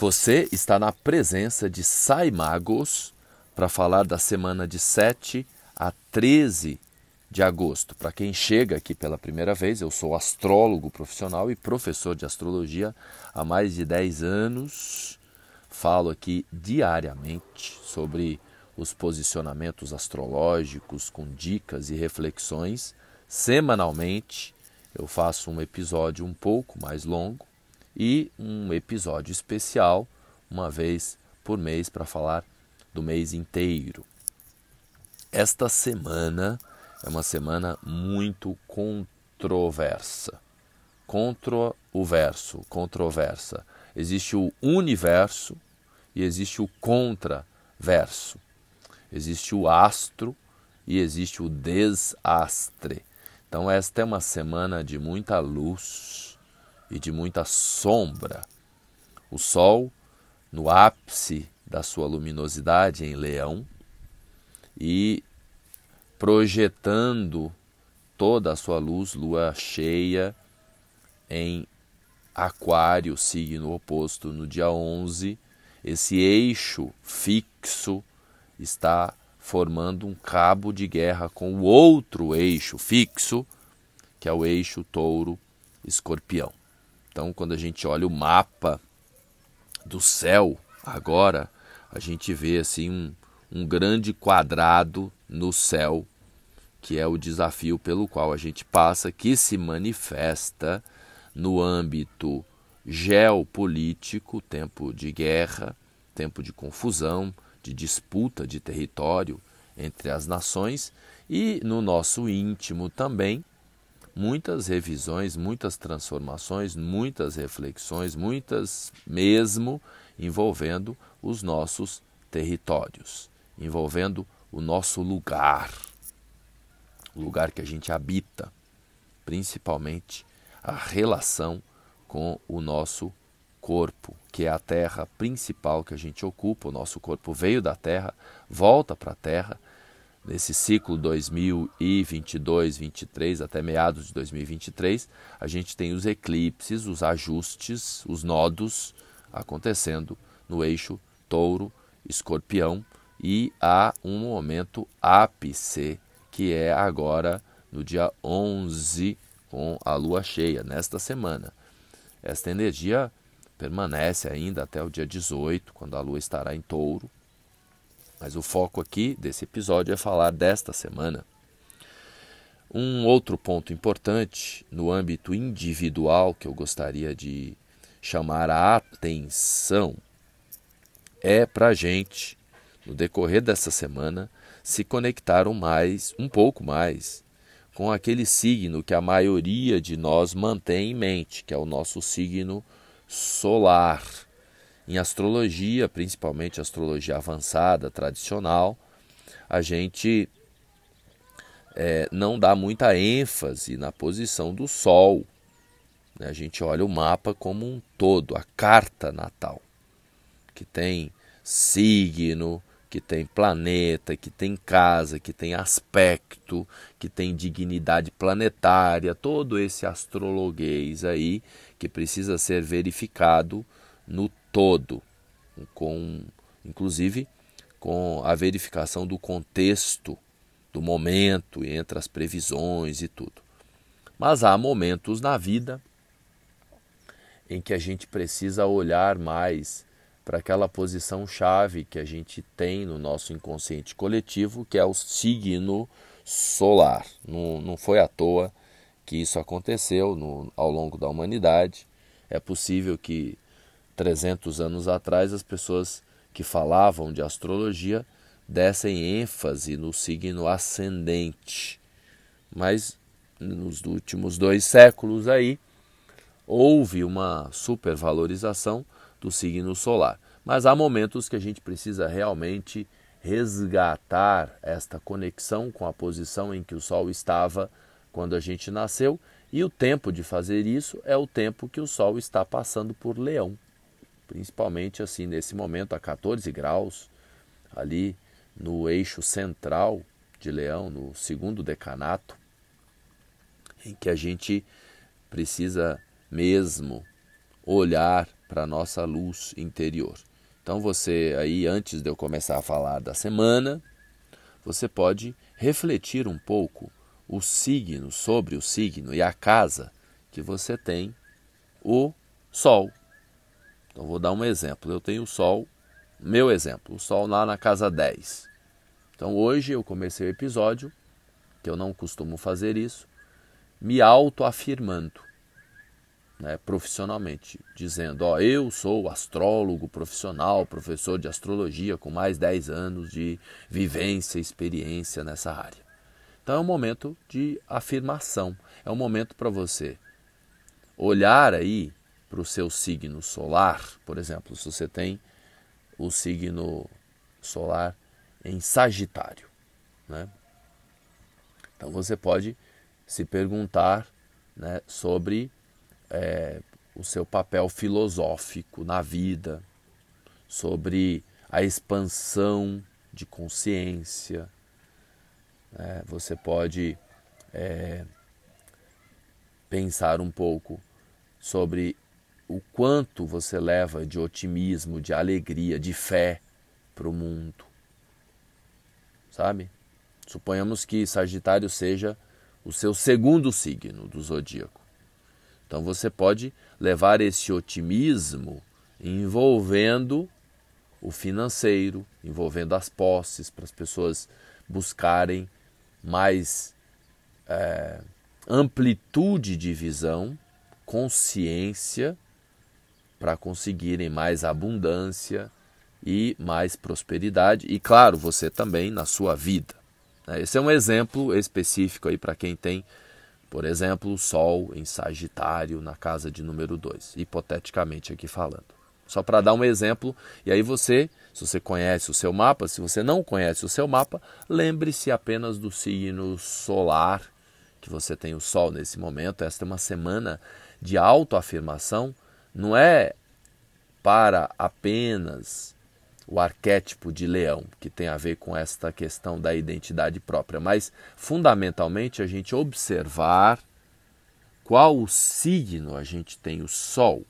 Você está na presença de Sai Magos para falar da semana de 7 a 13 de agosto. Para quem chega aqui pela primeira vez, eu sou astrólogo profissional e professor de astrologia há mais de 10 anos. Falo aqui diariamente sobre os posicionamentos astrológicos com dicas e reflexões. Semanalmente eu faço um episódio um pouco mais longo e um episódio especial uma vez por mês para falar do mês inteiro. Esta semana é uma semana muito controversa. Contra o verso, controversa. Existe o universo e existe o contraverso. Existe o astro e existe o desastre. Então, esta é uma semana de muita luz, e de muita sombra. O Sol, no ápice da sua luminosidade em Leão, e projetando toda a sua luz, lua cheia, em Aquário, signo oposto, no dia 11, esse eixo fixo está formando um cabo de guerra com o outro eixo fixo, que é o eixo touro-escorpião. Então, quando a gente olha o mapa do céu agora, a gente vê assim um, um grande quadrado no céu, que é o desafio pelo qual a gente passa, que se manifesta no âmbito geopolítico, tempo de guerra, tempo de confusão, de disputa de território entre as nações e no nosso íntimo também, muitas revisões, muitas transformações, muitas reflexões, muitas mesmo envolvendo os nossos territórios, envolvendo o nosso lugar, o lugar que a gente habita, principalmente a relação com o nosso corpo, que é a terra principal que a gente ocupa. O nosso corpo veio da terra, volta para a terra nesse ciclo 2022-23 até meados de 2023, a gente tem os eclipses, os ajustes, os nodos acontecendo no eixo touro-escorpião e há um momento ápice que é agora no dia 11 com a lua cheia, nesta semana. Esta energia permanece ainda até o dia 18, quando a lua estará em touro mas o foco aqui desse episódio é falar desta semana. Um outro ponto importante no âmbito individual que eu gostaria de chamar a atenção é para a gente, no decorrer dessa semana, se conectar um, mais, um pouco mais com aquele signo que a maioria de nós mantém em mente, que é o nosso signo solar em astrologia, principalmente astrologia avançada, tradicional, a gente é, não dá muita ênfase na posição do Sol. Né? A gente olha o mapa como um todo, a carta natal, que tem signo, que tem planeta, que tem casa, que tem aspecto, que tem dignidade planetária, todo esse astrologuês aí que precisa ser verificado no todo, com inclusive com a verificação do contexto, do momento entre as previsões e tudo. Mas há momentos na vida em que a gente precisa olhar mais para aquela posição chave que a gente tem no nosso inconsciente coletivo, que é o signo solar. Não, não foi à toa que isso aconteceu no, ao longo da humanidade. É possível que 300 anos atrás, as pessoas que falavam de astrologia dessem ênfase no signo ascendente. Mas nos últimos dois séculos aí houve uma supervalorização do signo solar. Mas há momentos que a gente precisa realmente resgatar esta conexão com a posição em que o Sol estava quando a gente nasceu, e o tempo de fazer isso é o tempo que o Sol está passando por Leão principalmente assim nesse momento a 14 graus, ali no eixo central de Leão, no segundo decanato, em que a gente precisa mesmo olhar para a nossa luz interior. Então você aí antes de eu começar a falar da semana, você pode refletir um pouco o signo sobre o signo e a casa que você tem o sol. Então vou dar um exemplo. Eu tenho o sol, meu exemplo, o sol lá na casa 10. Então hoje eu comecei o episódio, que eu não costumo fazer isso, me autoafirmando né, profissionalmente, dizendo: Ó, eu sou astrólogo profissional, professor de astrologia com mais 10 anos de vivência e experiência nessa área. Então é um momento de afirmação, é um momento para você olhar aí para o seu signo solar, por exemplo, se você tem o signo solar em Sagitário, né? Então você pode se perguntar né, sobre é, o seu papel filosófico na vida, sobre a expansão de consciência. É, você pode é, pensar um pouco sobre o quanto você leva de otimismo, de alegria, de fé para o mundo. Sabe? Suponhamos que Sagitário seja o seu segundo signo do zodíaco. Então você pode levar esse otimismo envolvendo o financeiro, envolvendo as posses, para as pessoas buscarem mais é, amplitude de visão, consciência, para conseguirem mais abundância e mais prosperidade. E claro, você também na sua vida. Né? Esse é um exemplo específico aí para quem tem por exemplo, o Sol em Sagitário na casa de número 2, hipoteticamente aqui falando. Só para dar um exemplo, e aí você, se você conhece o seu mapa, se você não conhece o seu mapa, lembre-se apenas do signo solar, que você tem o Sol nesse momento. Esta é uma semana de autoafirmação, não é para apenas o arquétipo de leão, que tem a ver com esta questão da identidade própria, mas fundamentalmente a gente observar qual o signo a gente tem o sol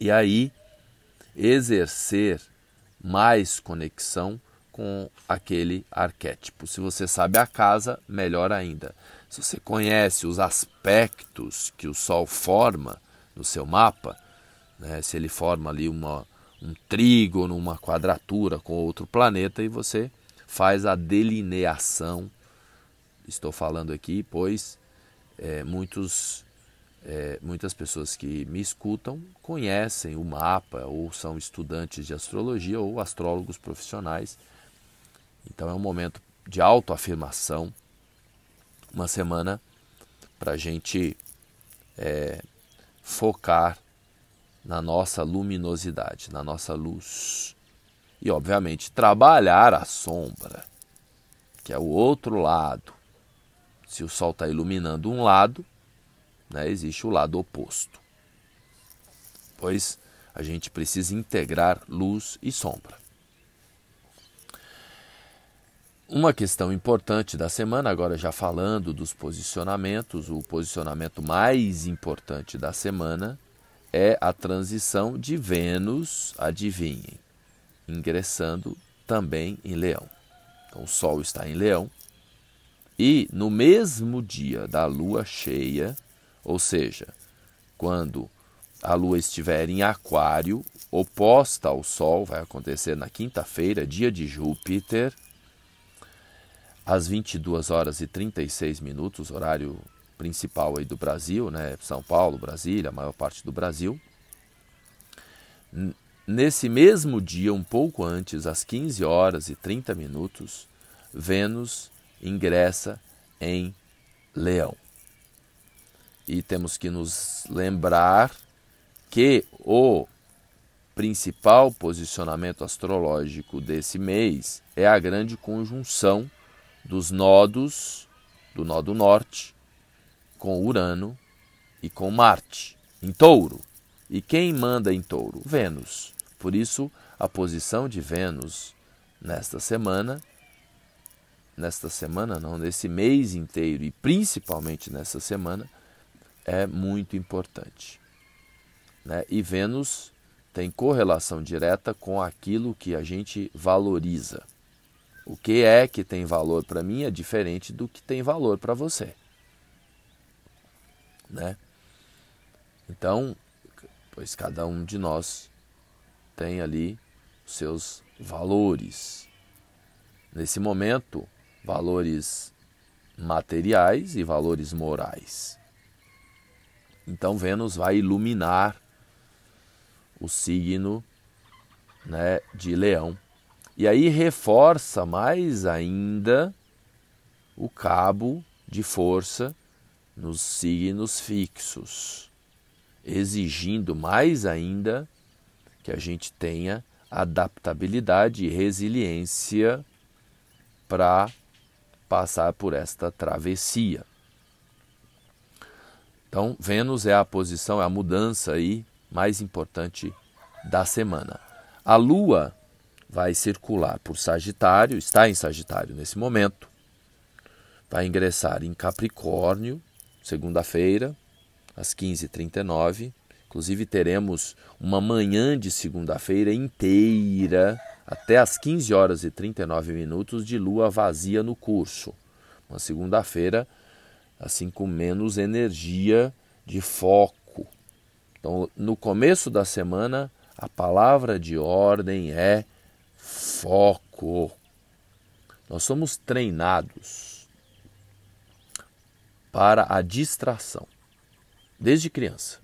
e aí exercer mais conexão com aquele arquétipo. Se você sabe a casa, melhor ainda. Se você conhece os aspectos que o Sol forma no seu mapa, né, se ele forma ali uma, um trígono, uma quadratura com outro planeta e você faz a delineação. Estou falando aqui, pois é, muitos, é, muitas pessoas que me escutam conhecem o mapa ou são estudantes de astrologia ou astrólogos profissionais. Então é um momento de autoafirmação, uma semana para a gente é, focar na nossa luminosidade, na nossa luz. E, obviamente, trabalhar a sombra, que é o outro lado. Se o sol está iluminando um lado, né, existe o lado oposto. Pois a gente precisa integrar luz e sombra. Uma questão importante da semana, agora já falando dos posicionamentos, o posicionamento mais importante da semana é a transição de Vênus, adivinhem, ingressando também em Leão. Então, o Sol está em Leão e no mesmo dia da lua cheia, ou seja, quando a lua estiver em Aquário, oposta ao Sol, vai acontecer na quinta-feira, dia de Júpiter, às 22 horas e 36 minutos, horário principal aí do Brasil, né? São Paulo, Brasília, a maior parte do Brasil. Nesse mesmo dia, um pouco antes, às 15 horas e 30 minutos, Vênus ingressa em Leão. E temos que nos lembrar que o principal posicionamento astrológico desse mês é a grande conjunção dos nodos do nodo norte com Urano e com Marte, em touro. E quem manda em touro? Vênus. Por isso, a posição de Vênus nesta semana, nesta semana não, nesse mês inteiro e principalmente nessa semana, é muito importante. né? e Vênus tem correlação direta com aquilo que a gente valoriza. O que é que tem valor para mim é diferente do que tem valor para você. Né? Então, pois cada um de nós tem ali seus valores. Nesse momento, valores materiais e valores morais. Então Vênus vai iluminar o signo né, de Leão. E aí reforça mais ainda o cabo de força nos signos fixos, exigindo mais ainda que a gente tenha adaptabilidade e resiliência para passar por esta travessia. Então, Vênus é a posição, é a mudança aí mais importante da semana. A Lua vai circular por Sagitário, está em Sagitário nesse momento, vai ingressar em Capricórnio, segunda-feira, às 15h39. Inclusive, teremos uma manhã de segunda-feira inteira, até às 15 horas e 39 minutos, de lua vazia no curso. Uma segunda-feira, assim com menos energia de foco. Então, no começo da semana, a palavra de ordem é foco. Nós somos treinados para a distração, desde criança.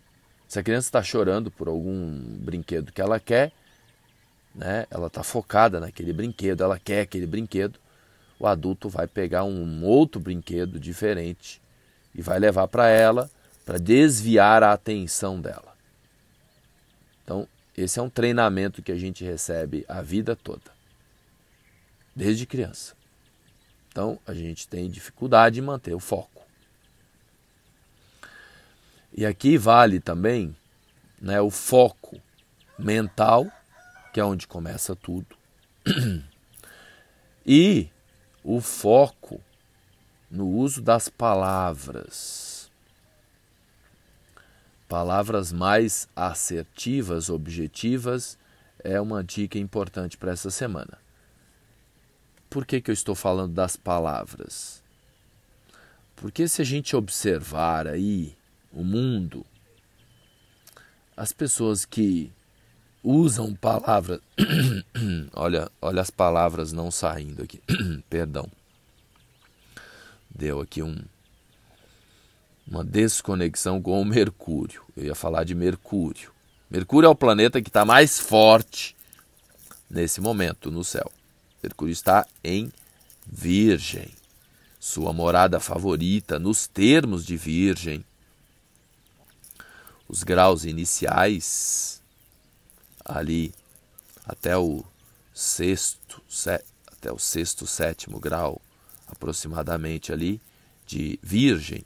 Se a criança está chorando por algum brinquedo que ela quer, né, ela está focada naquele brinquedo, ela quer aquele brinquedo, o adulto vai pegar um outro brinquedo diferente e vai levar para ela para desviar a atenção dela. Então, esse é um treinamento que a gente recebe a vida toda, desde criança. Então, a gente tem dificuldade em manter o foco. E aqui vale também né, o foco mental, que é onde começa tudo, e o foco no uso das palavras. Palavras mais assertivas, objetivas, é uma dica importante para essa semana. Por que, que eu estou falando das palavras? Porque se a gente observar aí o mundo, as pessoas que usam palavras. olha, olha as palavras não saindo aqui. Perdão. Deu aqui um, uma desconexão com o Mercúrio. Eu ia falar de Mercúrio. Mercúrio é o planeta que está mais forte nesse momento no céu. Mercúrio está em Virgem, sua morada favorita nos termos de Virgem os graus iniciais, ali até o sexto, até o sexto, sétimo grau, aproximadamente ali, de Virgem,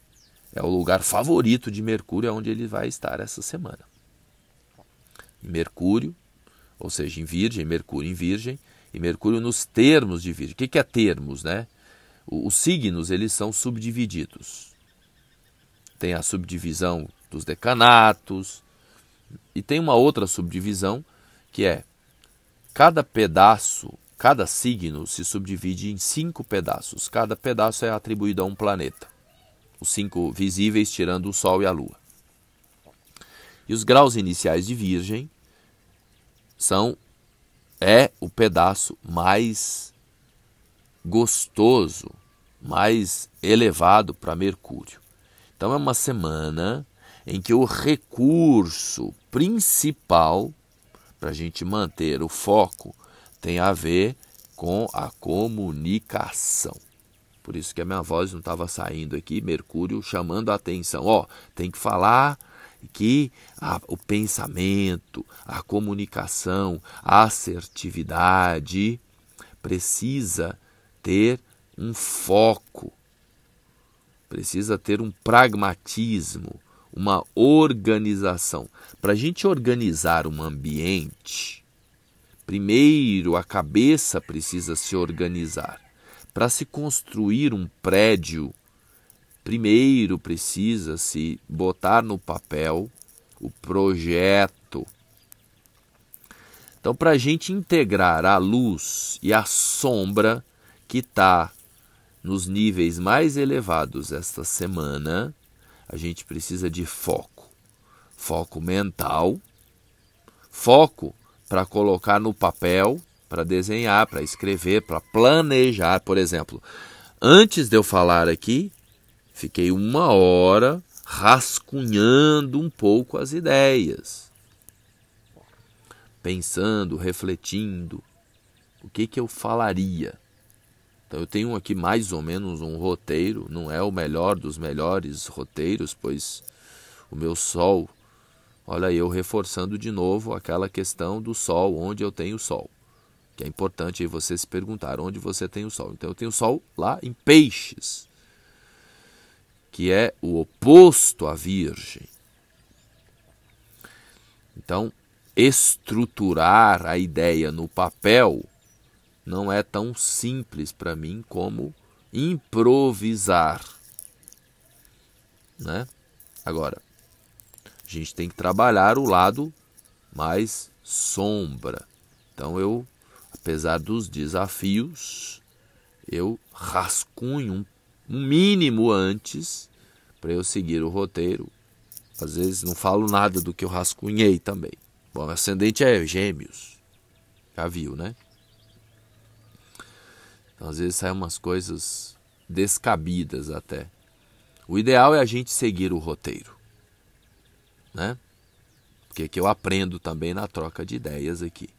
é o lugar favorito de Mercúrio, é onde ele vai estar essa semana. Em Mercúrio, ou seja, em Virgem, Mercúrio em Virgem, e Mercúrio nos termos de Virgem. O que é termos, né? Os signos, eles são subdivididos. Tem a subdivisão dos decanatos. E tem uma outra subdivisão que é cada pedaço, cada signo se subdivide em cinco pedaços. Cada pedaço é atribuído a um planeta. Os cinco visíveis, tirando o Sol e a Lua. E os graus iniciais de Virgem são é o pedaço mais gostoso, mais elevado para Mercúrio. Então é uma semana em que o recurso principal para a gente manter o foco tem a ver com a comunicação. Por isso que a minha voz não estava saindo aqui, Mercúrio chamando a atenção. Ó, tem que falar que a, o pensamento, a comunicação, a assertividade precisa ter um foco, precisa ter um pragmatismo, uma organização. Para a gente organizar um ambiente, primeiro a cabeça precisa se organizar. Para se construir um prédio, primeiro precisa se botar no papel o projeto. Então, para a gente integrar a luz e a sombra que está nos níveis mais elevados esta semana, a gente precisa de foco. Foco mental, foco para colocar no papel, para desenhar, para escrever, para planejar. Por exemplo, antes de eu falar aqui, fiquei uma hora rascunhando um pouco as ideias, pensando, refletindo, o que, que eu falaria. Então eu tenho aqui mais ou menos um roteiro, não é o melhor dos melhores roteiros, pois o meu sol, olha eu reforçando de novo aquela questão do sol, onde eu tenho sol. Que é importante aí você se perguntar onde você tem o sol. Então eu tenho sol lá em peixes, que é o oposto à virgem. Então, estruturar a ideia no papel não é tão simples para mim como improvisar. Né? Agora, a gente tem que trabalhar o lado mais sombra. Então eu, apesar dos desafios, eu rascunho um, mínimo antes para eu seguir o roteiro. Às vezes não falo nada do que eu rascunhei também. Bom, ascendente é gêmeos. Já viu, né? Então, às vezes saem umas coisas descabidas até. O ideal é a gente seguir o roteiro, né? Porque que eu aprendo também na troca de ideias aqui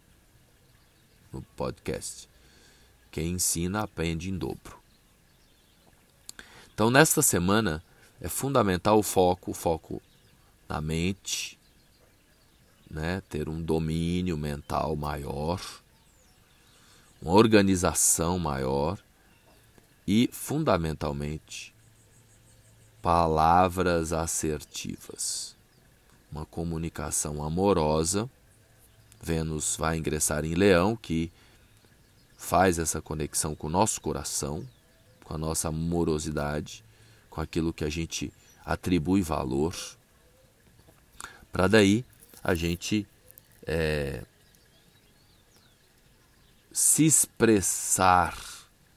no podcast. Quem ensina aprende em dobro. Então, nesta semana é fundamental o foco, o foco na mente, né? Ter um domínio mental maior uma organização maior e, fundamentalmente, palavras assertivas. Uma comunicação amorosa. Vênus vai ingressar em Leão, que faz essa conexão com o nosso coração, com a nossa amorosidade, com aquilo que a gente atribui valor, para daí a gente é, se expressar,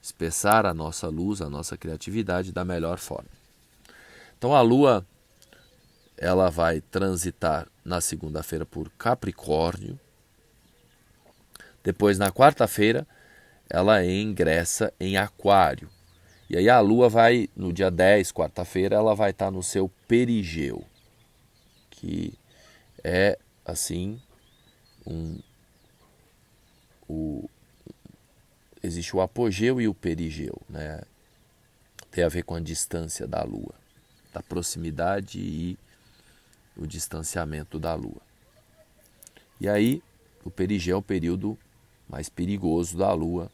expressar a nossa luz, a nossa criatividade da melhor forma. Então a Lua ela vai transitar na segunda-feira por Capricórnio. Depois na quarta-feira ela ingressa em Aquário. E aí a Lua vai no dia 10, quarta-feira, ela vai estar no seu perigeu, que é assim um o, existe o apogeu e o perigeu, né? Tem a ver com a distância da Lua, da proximidade e o distanciamento da Lua. E aí, o perigeu é o período mais perigoso da Lua.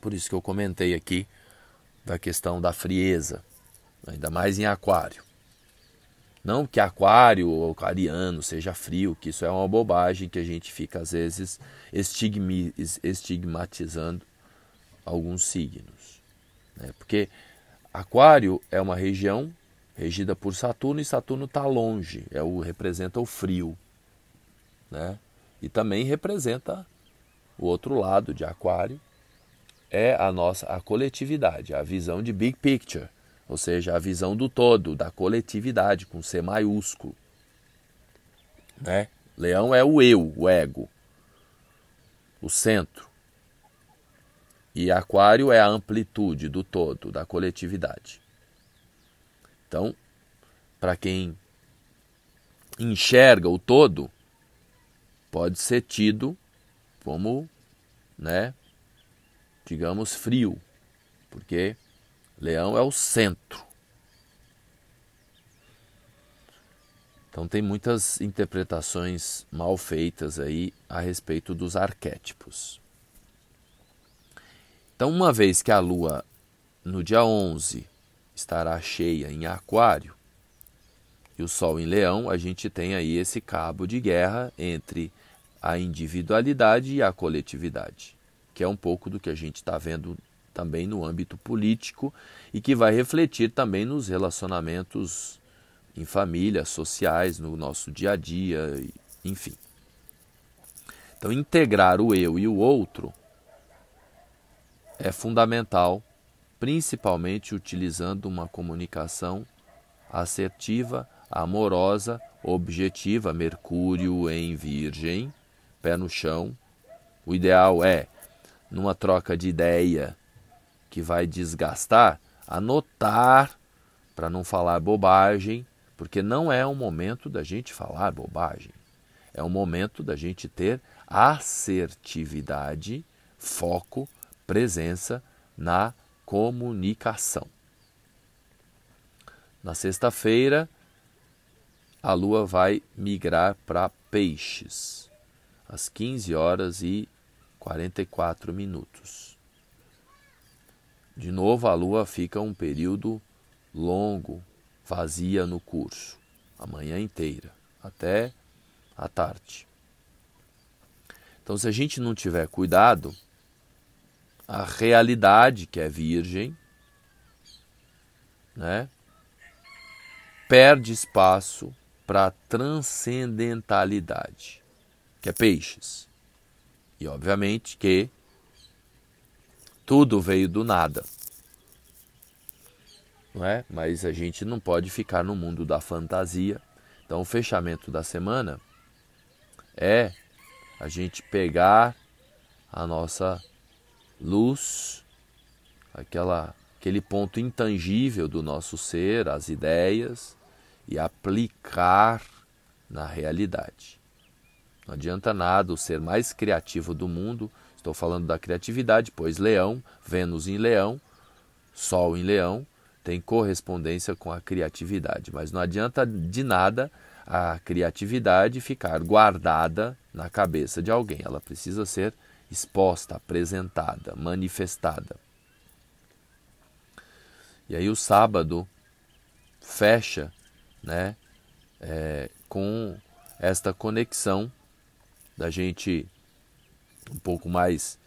Por isso que eu comentei aqui da questão da frieza, ainda mais em Aquário. Não que aquário ou aquariano seja frio, que isso é uma bobagem que a gente fica às vezes estigmatizando alguns signos. Né? Porque aquário é uma região regida por Saturno e Saturno está longe, é o, representa o frio. Né? E também representa o outro lado de aquário, é a nossa a coletividade, a visão de big picture ou seja, a visão do todo, da coletividade, com C maiúsculo. Né? Leão é o eu, o ego, o centro. E Aquário é a amplitude do todo, da coletividade. Então, para quem enxerga o todo, pode ser tido como, né, digamos, frio, porque Leão é o centro. Então tem muitas interpretações mal feitas aí a respeito dos arquétipos. Então, uma vez que a lua no dia 11 estará cheia em Aquário e o sol em Leão, a gente tem aí esse cabo de guerra entre a individualidade e a coletividade, que é um pouco do que a gente está vendo também no âmbito político e que vai refletir também nos relacionamentos em família, sociais, no nosso dia a dia, enfim. Então, integrar o eu e o outro é fundamental, principalmente utilizando uma comunicação assertiva, amorosa, objetiva, Mercúrio em Virgem, pé no chão. O ideal é, numa troca de ideia que vai desgastar, anotar para não falar bobagem, porque não é um momento da gente falar bobagem. É um momento da gente ter assertividade, foco, presença na comunicação. Na sexta-feira, a lua vai migrar para Peixes, às 15 horas e 44 minutos. De novo, a lua fica um período longo, vazia no curso, a manhã inteira, até a tarde. Então, se a gente não tiver cuidado, a realidade que é virgem, né, perde espaço para a transcendentalidade, que é peixes. E obviamente que tudo veio do nada. Não é? Mas a gente não pode ficar no mundo da fantasia. Então o fechamento da semana é a gente pegar a nossa luz, aquela aquele ponto intangível do nosso ser, as ideias, e aplicar na realidade. Não adianta nada o ser mais criativo do mundo, estou falando da criatividade, pois Leão, Vênus em Leão, Sol em Leão, tem correspondência com a criatividade, mas não adianta de nada a criatividade ficar guardada na cabeça de alguém, ela precisa ser exposta, apresentada, manifestada. E aí o sábado fecha né, é, com esta conexão da gente um pouco mais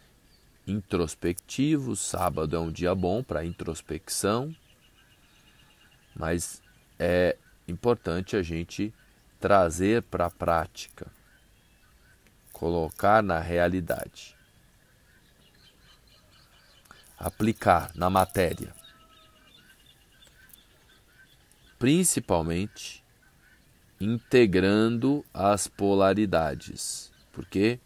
introspectivo. Sábado é um dia bom para introspecção, mas é importante a gente trazer para a prática, colocar na realidade, aplicar na matéria principalmente integrando as polaridades, porque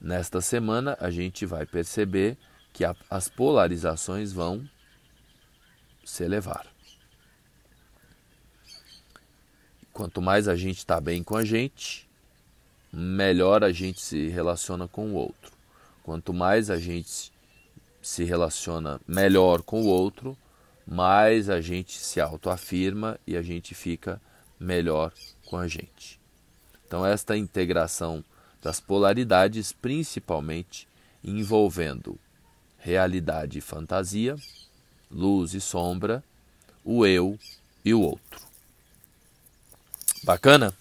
nesta semana a gente vai perceber que a, as polarizações vão se elevar. Quanto mais a gente está bem com a gente, melhor a gente se relaciona com o outro. Quanto mais a gente se relaciona melhor com o outro, mais a gente se autoafirma e a gente fica melhor com a gente. Então, esta integração das polaridades, principalmente envolvendo realidade e fantasia, luz e sombra, o eu e o outro. Bacana?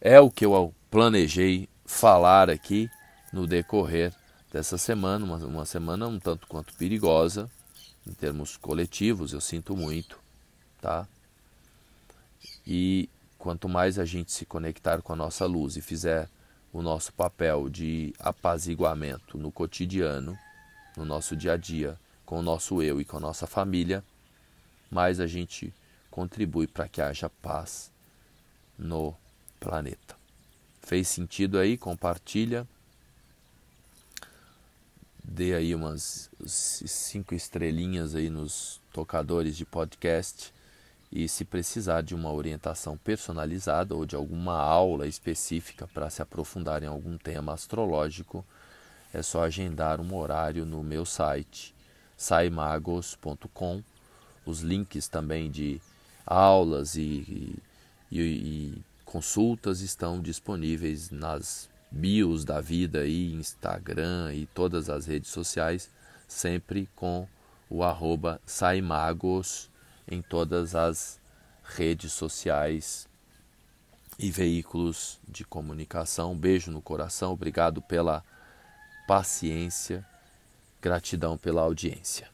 É o que eu planejei falar aqui no decorrer dessa semana, uma, uma semana um tanto quanto perigosa, em termos coletivos, eu sinto muito, tá? E quanto mais a gente se conectar com a nossa luz e fizer o nosso papel de apaziguamento no cotidiano, no nosso dia a dia, com o nosso eu e com a nossa família, mais a gente contribui para que haja paz no planeta. Fez sentido aí? Compartilha dê aí umas cinco estrelinhas aí nos tocadores de podcast e se precisar de uma orientação personalizada ou de alguma aula específica para se aprofundar em algum tema astrológico, é só agendar um horário no meu site saimagos.com. Os links também de aulas e, e, e consultas estão disponíveis nas bios da vida aí, Instagram e todas as redes sociais, sempre com o arroba Saimagos em todas as redes sociais e veículos de comunicação. Um beijo no coração, obrigado pela paciência, gratidão pela audiência.